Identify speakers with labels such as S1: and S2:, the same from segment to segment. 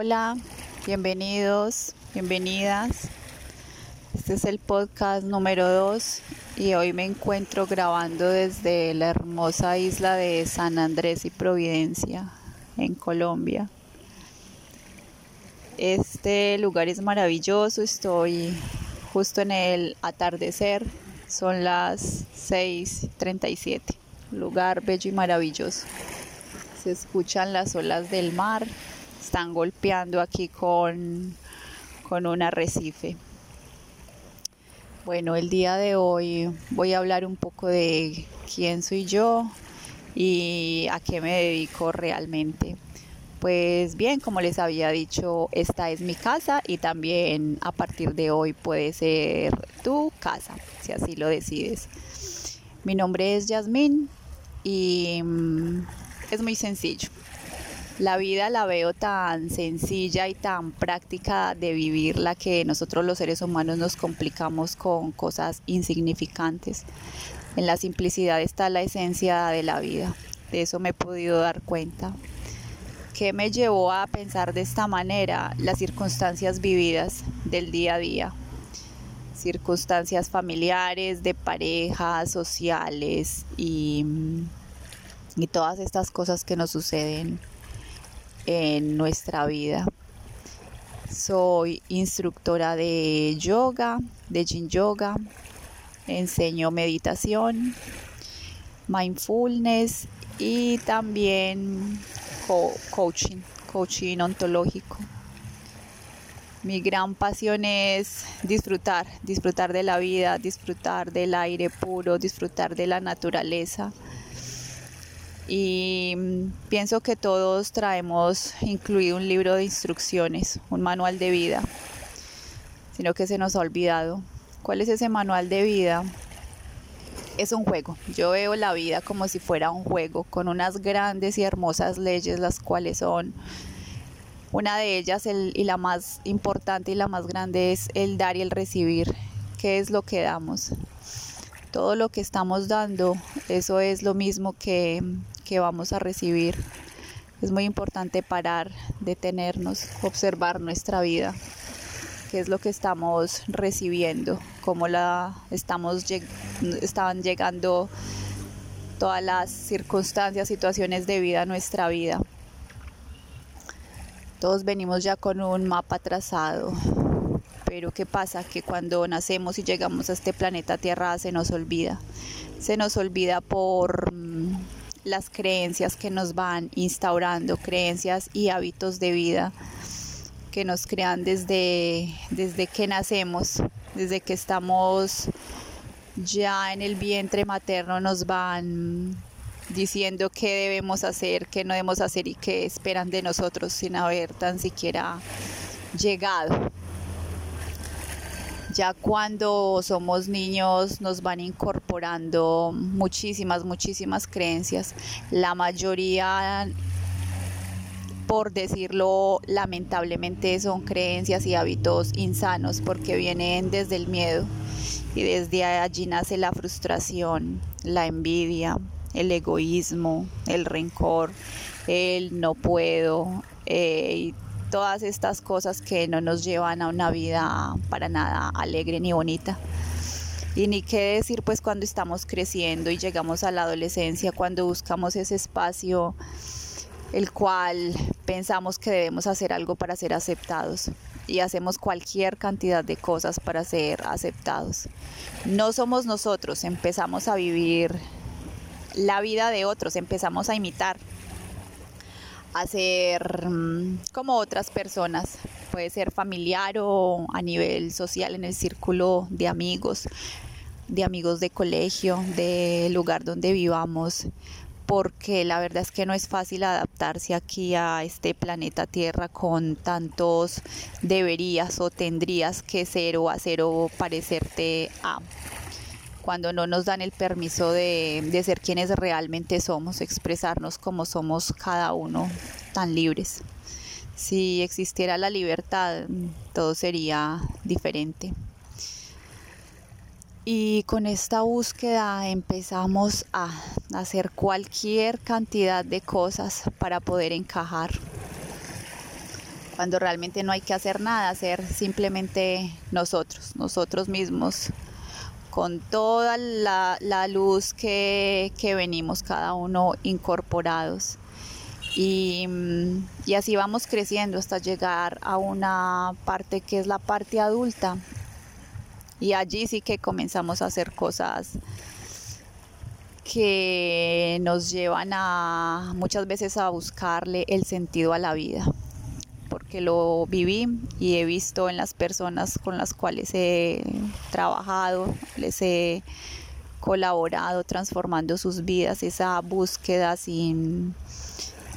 S1: Hola, bienvenidos, bienvenidas. Este es el podcast número 2 y hoy me encuentro grabando desde la hermosa isla de San Andrés y Providencia, en Colombia. Este lugar es maravilloso, estoy justo en el atardecer, son las 6.37, lugar bello y maravilloso. Se escuchan las olas del mar, están golpeando aquí con, con un arrecife. Bueno, el día de hoy voy a hablar un poco de quién soy yo y a qué me dedico realmente. Pues bien, como les había dicho, esta es mi casa y también a partir de hoy puede ser tu casa, si así lo decides. Mi nombre es Yasmín y mm, es muy sencillo. La vida la veo tan sencilla y tan práctica de vivirla que nosotros los seres humanos nos complicamos con cosas insignificantes. En la simplicidad está la esencia de la vida. De eso me he podido dar cuenta. ¿Qué me llevó a pensar de esta manera? Las circunstancias vividas del día a día. Circunstancias familiares, de pareja, sociales y, y todas estas cosas que nos suceden en nuestra vida. Soy instructora de yoga, de yin yoga, enseño meditación, mindfulness y también coaching, coaching ontológico. Mi gran pasión es disfrutar, disfrutar de la vida, disfrutar del aire puro, disfrutar de la naturaleza y mm, pienso que todos traemos incluido un libro de instrucciones, un manual de vida, sino que se nos ha olvidado. ¿Cuál es ese manual de vida? Es un juego. Yo veo la vida como si fuera un juego, con unas grandes y hermosas leyes, las cuales son, una de ellas y la más importante y la más grande es el dar y el recibir. ¿Qué es lo que damos? todo lo que estamos dando, eso es lo mismo que, que vamos a recibir. Es muy importante parar, detenernos, observar nuestra vida, qué es lo que estamos recibiendo, cómo la estamos estaban llegando todas las circunstancias, situaciones de vida a nuestra vida. Todos venimos ya con un mapa trazado, pero ¿qué pasa? Que cuando nacemos y llegamos a este planeta Tierra se nos olvida. Se nos olvida por las creencias que nos van instaurando, creencias y hábitos de vida que nos crean desde, desde que nacemos, desde que estamos ya en el vientre materno, nos van diciendo qué debemos hacer, qué no debemos hacer y qué esperan de nosotros sin haber tan siquiera llegado ya cuando somos niños nos van incorporando muchísimas, muchísimas creencias. La mayoría, por decirlo lamentablemente, son creencias y hábitos insanos porque vienen desde el miedo y desde allí nace la frustración, la envidia, el egoísmo, el rencor, el no puedo. Eh, todas estas cosas que no nos llevan a una vida para nada alegre ni bonita. Y ni qué decir pues cuando estamos creciendo y llegamos a la adolescencia, cuando buscamos ese espacio el cual pensamos que debemos hacer algo para ser aceptados y hacemos cualquier cantidad de cosas para ser aceptados. No somos nosotros, empezamos a vivir la vida de otros, empezamos a imitar a ser mm, como otras personas. Puede ser familiar o a nivel social en el círculo de amigos, de amigos de colegio, del lugar donde vivamos, porque la verdad es que no es fácil adaptarse aquí a este planeta Tierra con tantos deberías o tendrías que ser o hacer o parecerte a cuando no nos dan el permiso de, ser quienes realmente somos, expresarnos como somos cada uno tan libres. Si existiera la libertad, todo sería diferente. Y con esta búsqueda empezamos a hacer cualquier cantidad de cosas para poder encajar. cuando realmente no hay que hacer nada, ser simplemente nosotros, nosotros mismos, con toda la, luz que, venimos cada uno incorporados. Y, y, así vamos creciendo hasta llegar a una parte que es la parte adulta. Y allí sí que comenzamos a hacer cosas que nos llevan a muchas veces a buscarle el sentido a la vida porque lo viví y he visto en las personas con las cuales he trabajado, les he colaborado transformando sus vidas, esa búsqueda sin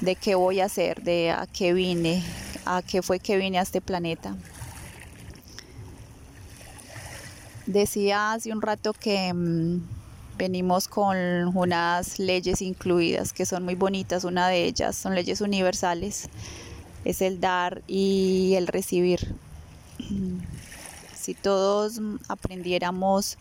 S1: de qué voy a hacer, de a qué vine, a qué fue que vine a este planeta. Decía hace un rato que mm, venimos con unas leyes incluidas que son muy bonitas, una de ellas son leyes universales es el dar y el recibir. Si todos aprendiéramos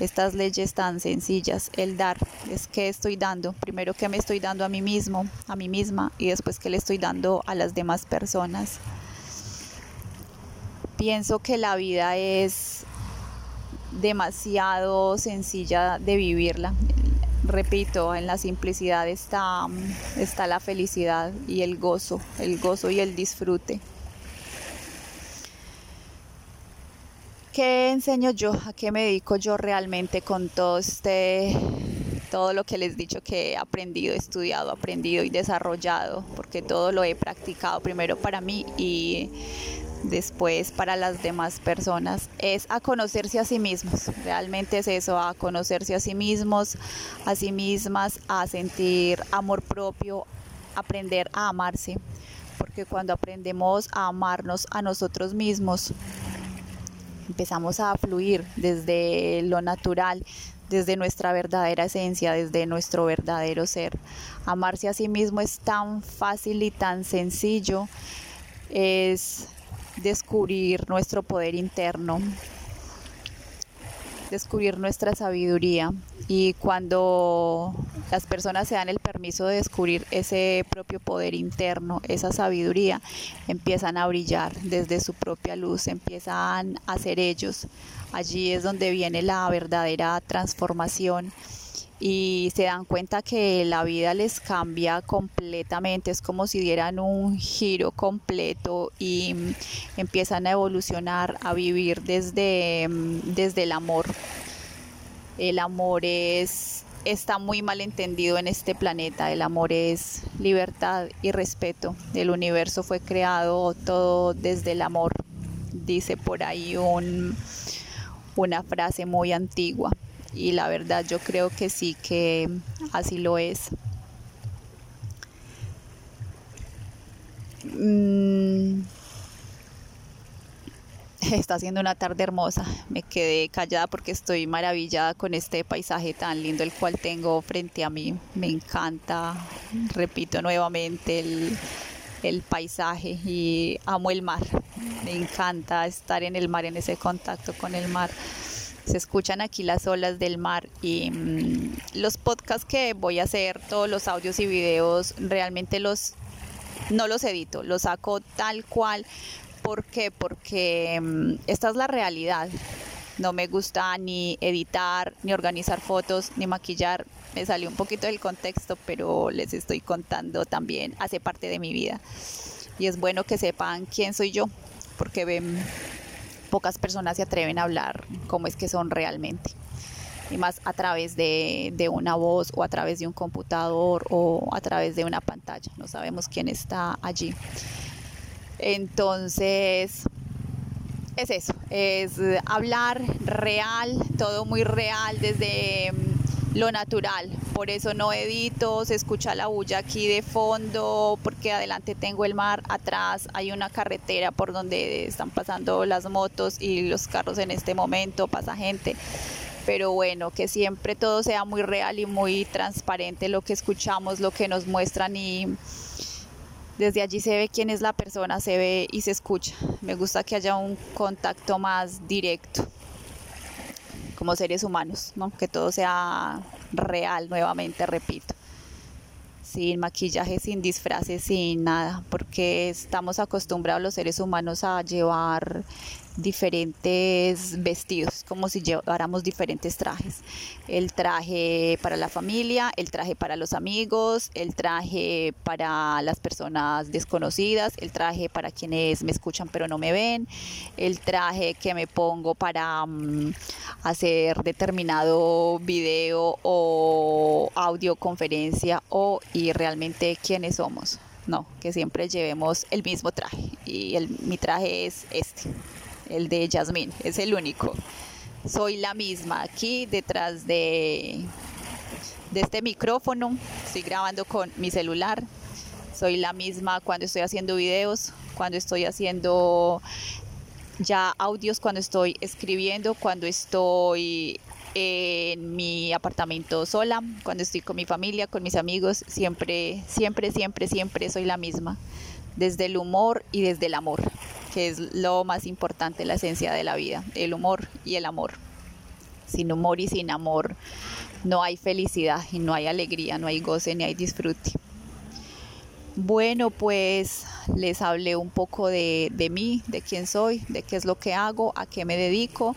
S1: estas leyes tan sencillas, el dar, es que estoy dando, primero que me estoy dando a mí mismo, a mí misma y después que le estoy dando a las demás personas. Pienso que la vida es demasiado sencilla de vivirla repito, en la simplicidad está, está la felicidad y el gozo, el gozo y el disfrute. ¿Qué enseño yo? ¿A qué me dedico yo realmente con todo este todo lo que les he dicho que he aprendido, estudiado, aprendido y desarrollado, porque todo lo he practicado primero para mí y después para las demás personas, es a conocerse a sí mismos. Realmente es eso, a conocerse a sí mismos, a sí mismas, a sentir amor propio, aprender a amarse. Porque cuando aprendemos a amarnos a nosotros mismos, empezamos a fluir desde lo natural, desde nuestra verdadera esencia, desde nuestro verdadero ser. Amarse a sí mismo es tan fácil y tan sencillo. Es descubrir nuestro poder interno, descubrir nuestra sabiduría y cuando las personas se dan el permiso de descubrir ese propio poder interno, esa sabiduría, empiezan a brillar desde su propia luz, empiezan a ser ellos. Allí es donde viene la verdadera transformación y se dan cuenta que la vida les cambia completamente, es como si dieran un giro completo y mm, empiezan a evolucionar, a vivir desde, mm, desde el amor. El amor es está muy mal entendido en este planeta. El amor es libertad y respeto. El universo fue creado todo desde el amor, dice por ahí un, una frase muy antigua y la verdad yo creo que sí que así lo es. Mm, está haciendo una tarde hermosa. Me quedé callada porque estoy maravillada con este paisaje tan lindo el cual tengo frente a mí. Me encanta, repito nuevamente, el, el paisaje y amo el mar. Me encanta estar en el mar, en ese contacto con el mar se escuchan aquí las olas del mar y mm, los podcasts que voy a hacer, todos los audios y videos, realmente los no los edito, los saco tal cual. ¿Por qué? Porque mm, esta es la realidad. No me gusta ni editar, ni organizar fotos, ni maquillar. Me salió un poquito del contexto, pero les estoy contando también, hace parte de mi vida. Y es bueno que sepan quién soy yo, porque ven pocas personas se atreven a hablar cómo es que son realmente. Y más a través de, una voz o a través de un computador o a través de una pantalla. No sabemos quién está allí. Entonces, es eso, es hablar real, todo muy real desde lo natural. Por eso no edito, se escucha la bulla aquí de fondo, porque adelante tengo el mar, atrás hay una carretera por donde están pasando las motos y los carros en este momento, pasa gente. Pero bueno, que siempre todo sea muy real y muy transparente lo que escuchamos, lo que nos muestran y desde allí se ve quién es la persona, se ve y se escucha. Me gusta que haya un contacto más directo como seres humanos, ¿no? que todo sea real nuevamente, repito. sin maquillaje, sin disfraces, sin nada, porque estamos acostumbrados los seres humanos a llevar diferentes vestidos, como si lleváramos diferentes trajes. El traje para la familia, el traje para los amigos, el traje para las personas desconocidas, el traje para quienes me escuchan pero no me ven, el traje que me pongo para mm, hacer determinado video o audioconferencia o y realmente quiénes somos. No, que siempre llevemos el mismo traje y el, mi traje es este el de Yasmín, es el único. Soy la misma aquí detrás de, este micrófono, estoy grabando con mi celular. Soy la misma cuando estoy haciendo videos, cuando estoy haciendo ya audios, cuando estoy escribiendo, cuando estoy en mi apartamento sola, cuando estoy con mi familia, con mis amigos, siempre, siempre, siempre, siempre soy la misma, desde el humor y desde el amor que es lo más importante, la esencia de la vida, el humor y el amor. Sin humor y sin amor no hay felicidad y no hay alegría, no hay goce ni hay disfrute. Bueno, pues les hablé un poco de, mí, de quién soy, de qué es lo que hago, a qué me dedico.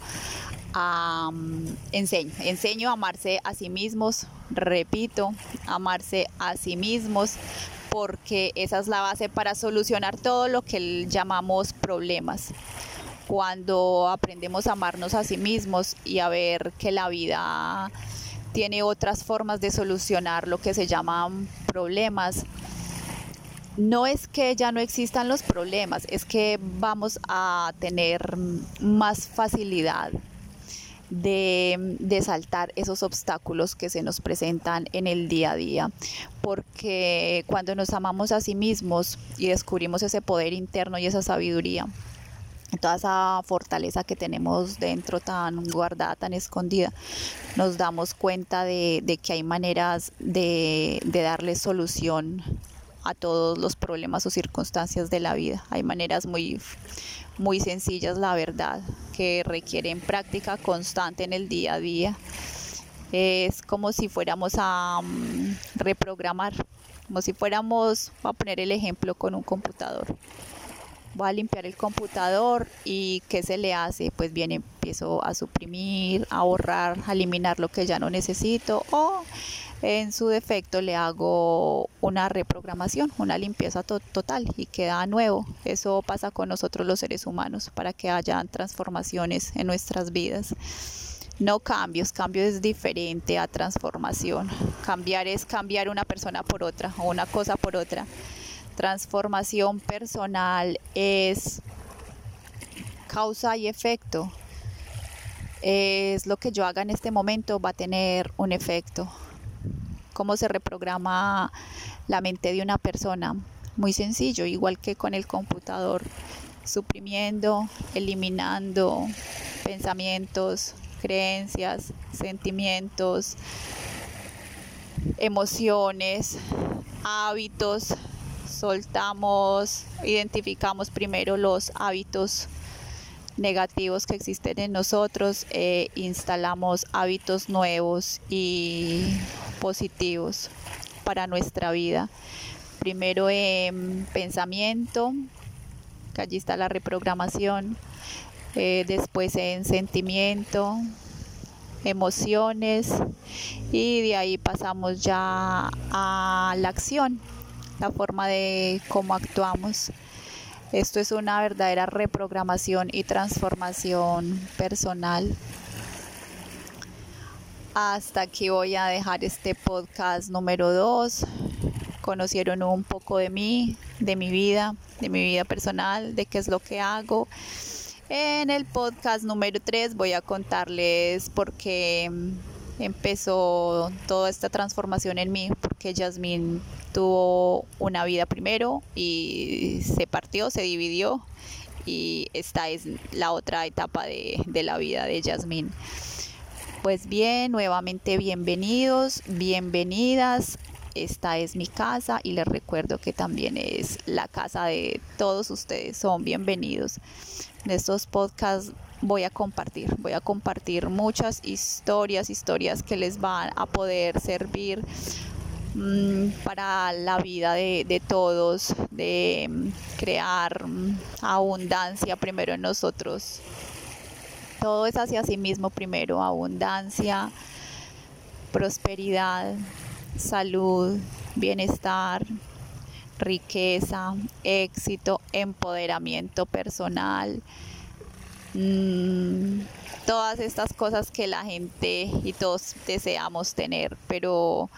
S1: enseño, enseño a amarse a sí mismos, repito, amarse a sí mismos, porque esa es la base para solucionar todo lo que llamamos problemas. Cuando aprendemos a amarnos a sí mismos y a ver que la vida tiene otras formas de solucionar lo que se llaman problemas, no es que ya no existan los problemas, es que vamos a tener más facilidad de, saltar esos obstáculos que se nos presentan en el día a día. Porque cuando nos amamos a sí mismos y descubrimos ese poder interno y esa sabiduría, toda esa fortaleza que tenemos dentro tan guardada, tan escondida, nos damos cuenta de, que hay maneras de, de darle solución a todos los problemas o circunstancias de la vida. Hay maneras muy, muy sencillas, la verdad, que requieren práctica constante en el día a día. Es como si fuéramos a mm, reprogramar, como si fuéramos, a poner el ejemplo con un computador. Voy a limpiar el computador y ¿qué se le hace? Pues bien, empiezo a suprimir, a borrar, a eliminar lo que ya no necesito o en su defecto le hago una reprogramación, una limpieza total y queda nuevo. Eso pasa con nosotros los seres humanos para que hayan transformaciones en nuestras vidas. No cambios, cambio es diferente a transformación. Cambiar es cambiar una persona por otra o una cosa por otra. Transformación personal es causa y efecto. Es lo que yo haga en este momento va a tener un efecto cómo se reprograma la mente de una persona. Muy sencillo, igual que con el computador, suprimiendo, eliminando pensamientos, creencias, sentimientos, emociones, hábitos. Soltamos, identificamos primero los hábitos negativos que existen en nosotros, eh, instalamos hábitos nuevos y positivos para nuestra vida. Primero en pensamiento, que allí está la reprogramación, eh, después en sentimiento, emociones y de ahí pasamos ya a la acción, la forma de cómo actuamos. Esto es una verdadera reprogramación y transformación personal. Hasta aquí voy a dejar este podcast número 2. Conocieron un poco de mí, de mi vida, de mi vida personal, de qué es lo que hago. En el podcast número 3 voy a contarles por qué empezó toda esta transformación en mí, porque Yasmín tuvo una vida primero y se partió, se dividió y esta es la otra etapa de, la vida de Yasmín. Pues bien, nuevamente bienvenidos, bienvenidas. Esta es mi casa y les recuerdo que también es la casa de todos ustedes. Son bienvenidos. En estos podcasts voy a compartir, voy a compartir muchas historias, historias que les van a poder servir mm, para la vida de, todos, de mm, crear mm, abundancia primero en nosotros. Todo es hacia sí mismo primero, abundancia, prosperidad, salud, bienestar, riqueza, éxito, empoderamiento personal, mm, todas estas cosas que la gente y todos deseamos tener, pero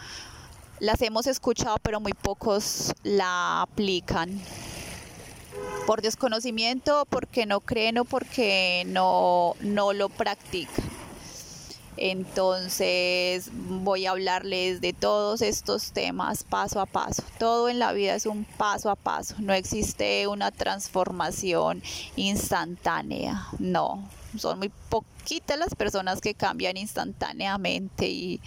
S1: las hemos escuchado, pero muy pocos la aplican. Por desconocimiento, porque no creen o porque no, no lo practican. Entonces voy a hablarles de todos estos temas paso a paso. Todo en la vida es un paso a paso. No existe una transformación instantánea. No, son muy poquitas las personas que cambian instantáneamente y,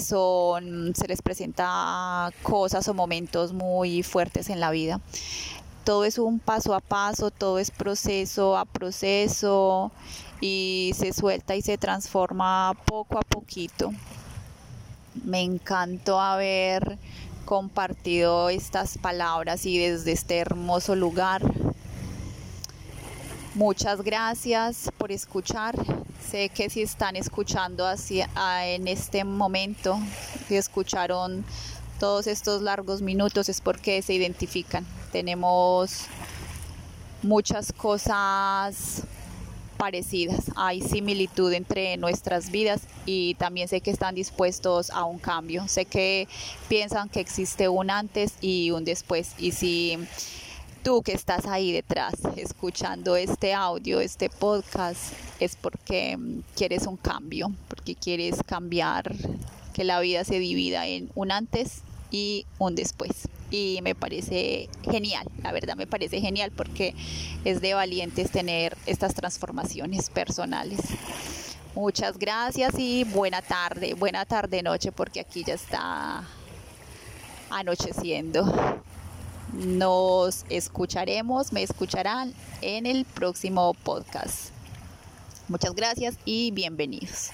S1: son, se les presenta cosas o momentos muy fuertes en la vida todo es un paso a paso, todo es proceso a proceso y se suelta y se transforma poco a poquito. Me encantó haber compartido estas palabras y desde este hermoso lugar. Muchas gracias por escuchar. Sé que si están escuchando ah, en este momento, si escucharon todos estos largos minutos es porque se identifican. Tenemos muchas cosas parecidas, hay similitud entre nuestras vidas y también sé que están dispuestos a un cambio, sé que piensan que existe un antes y un después. Y si tú que estás ahí detrás escuchando este audio, este podcast, es porque quieres un cambio, porque quieres cambiar, que la vida se divida en un antes y un después. Y me parece genial, la verdad me parece genial porque es de valientes tener estas transformaciones personales. Muchas gracias y buena tarde, buena tarde noche porque aquí ya está anocheciendo. Nos escucharemos, me escucharán en el próximo podcast. Muchas gracias y bienvenidos.